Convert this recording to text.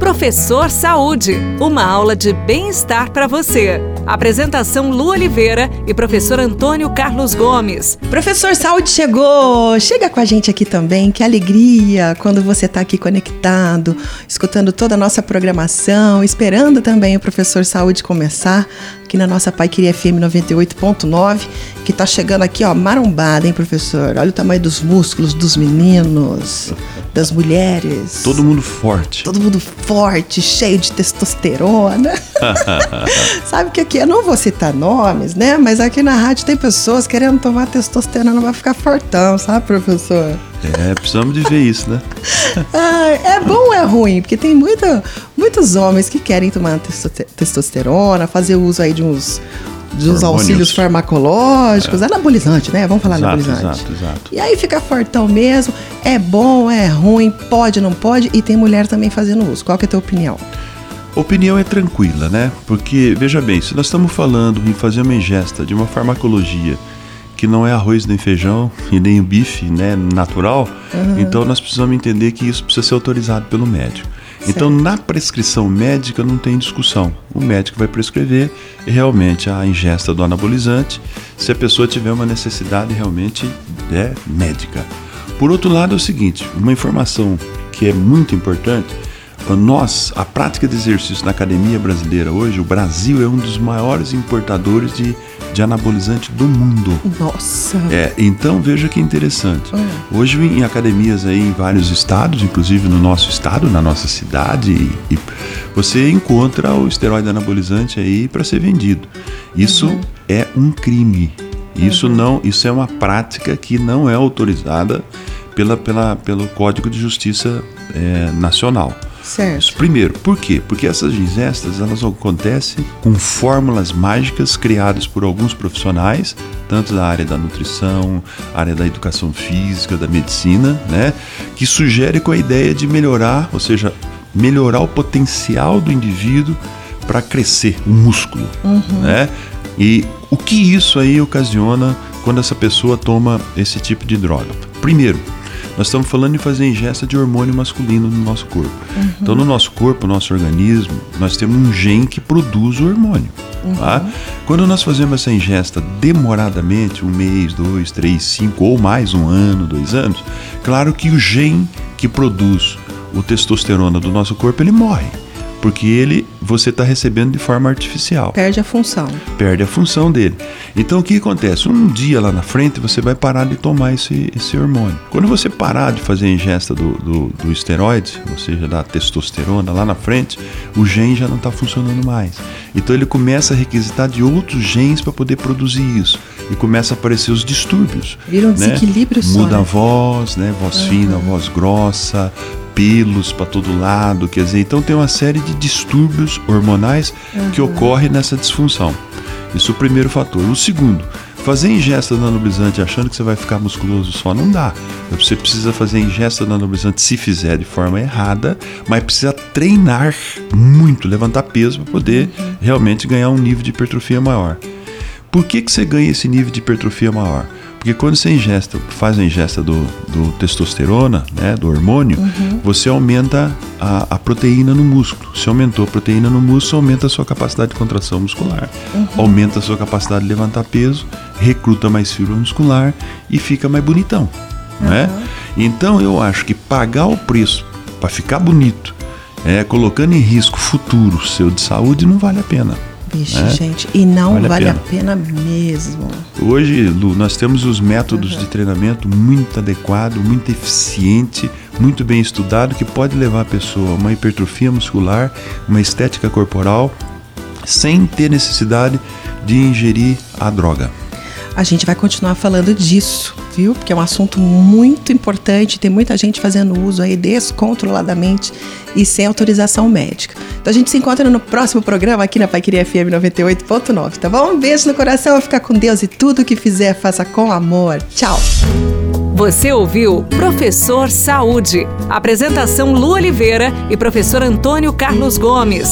Professor Saúde, uma aula de bem-estar para você. Apresentação Lu Oliveira e professor Antônio Carlos Gomes. Professor Saúde chegou! Chega com a gente aqui também, que alegria quando você está aqui conectado, escutando toda a nossa programação, esperando também o professor Saúde começar aqui na nossa Pai Queria FM 98.9, que está chegando aqui, ó, marombada, hein, professor? Olha o tamanho dos músculos dos meninos, das mulheres. Todo mundo forte. Todo mundo forte, cheio de testosterona. Sabe que aqui, eu não vou citar nomes, né? Mas aqui na rádio tem pessoas querendo tomar testosterona para ficar fortão, sabe, professor? É, precisamos de ver isso, né? é bom ou é ruim? Porque tem muita, muitos homens que querem tomar testosterona, fazer uso aí de uns, de uns auxílios farmacológicos, é. anabolizante, né? Vamos falar exato, anabolizante. Exato, exato. E aí fica fortão mesmo. É bom, é ruim, pode, não pode. E tem mulher também fazendo uso. Qual que é a tua opinião? Opinião é tranquila, né? Porque, veja bem, se nós estamos falando em fazer uma ingesta de uma farmacologia que não é arroz nem feijão e nem o bife né, natural, uhum. então nós precisamos entender que isso precisa ser autorizado pelo médico. Certo. Então, na prescrição médica não tem discussão. O médico vai prescrever realmente a ingesta do anabolizante se a pessoa tiver uma necessidade realmente é, médica. Por outro lado, é o seguinte: uma informação que é muito importante nós, a prática de exercício na academia brasileira hoje, o Brasil é um dos maiores importadores de, de anabolizante do mundo. Nossa! É, então veja que interessante. Hum. Hoje em academias aí em vários estados, inclusive no nosso estado, na nossa cidade, e, e você encontra o esteroide anabolizante aí para ser vendido. Isso uhum. é um crime. Isso uhum. não, isso é uma prática que não é autorizada pela, pela, pelo Código de Justiça é, Nacional. Certo. Primeiro, por quê? Porque essas ingestas elas acontecem com fórmulas mágicas criadas por alguns profissionais, tanto da área da nutrição, área da educação física, da medicina, né, que sugere com a ideia de melhorar, ou seja, melhorar o potencial do indivíduo para crescer o músculo, uhum. né? E o que isso aí ocasiona quando essa pessoa toma esse tipo de droga? Primeiro, nós estamos falando de fazer ingesta de hormônio masculino no nosso corpo. Uhum. Então, no nosso corpo, no nosso organismo, nós temos um gene que produz o hormônio. Uhum. Tá? Quando nós fazemos essa ingesta demoradamente, um mês, dois, três, cinco ou mais, um ano, dois anos, claro que o gene que produz o testosterona do nosso corpo ele morre porque ele você está recebendo de forma artificial. Perde a função. Perde a função dele. Então o que acontece? Um dia lá na frente você vai parar de tomar esse, esse hormônio. Quando você parar de fazer a ingesta do, do, do esteroide, ou seja, da testosterona lá na frente, o gene já não está funcionando mais. Então ele começa a requisitar de outros genes para poder produzir isso. E começa a aparecer os distúrbios. Vira um né? desequilíbrio só. Muda né? a voz, né? Voz uhum. fina, voz grossa, pelos para todo lado, quer dizer, então tem uma série de distúrbios hormonais uhum. que ocorre nessa disfunção. Isso é o primeiro fator. O segundo, fazer ingesta de anabolizante achando que você vai ficar musculoso só não dá. Você precisa fazer ingesta de anabolizante se fizer de forma errada, mas precisa treinar muito, levantar peso para poder uhum. realmente ganhar um nível de hipertrofia maior. Por que, que você ganha esse nível de hipertrofia maior? Porque quando você ingesta, faz a ingesta do, do testosterona, né, do hormônio, uhum. você aumenta a, a, proteína no músculo. Se aumentou a proteína no músculo, aumenta a sua capacidade de contração muscular, uhum. aumenta a sua capacidade de levantar peso, recruta mais fibra muscular e fica mais bonitão. Uhum. Né? Então eu acho que pagar o preço para ficar bonito, é, colocando em risco futuro seu de saúde, não vale a pena. Vixe, né? gente, e não vale, vale a, pena. a, pena. mesmo. Hoje, Lu, nós temos os métodos uhum. de treinamento muito adequado, muito eficiente, muito bem estudado, que pode levar a pessoa a uma hipertrofia muscular, uma estética corporal, sem ter necessidade de ingerir a droga. A gente vai continuar falando disso, viu? Porque é um assunto muito importante, tem muita gente fazendo uso aí descontroladamente e sem autorização médica. Então a gente se encontra no próximo programa aqui na Paiqueria FM 98.9, tá bom? Um beijo no coração, fica com Deus e tudo que fizer, faça com amor. Tchau! Você ouviu Professor Saúde. Apresentação Lu Oliveira e professor Antônio Carlos Gomes.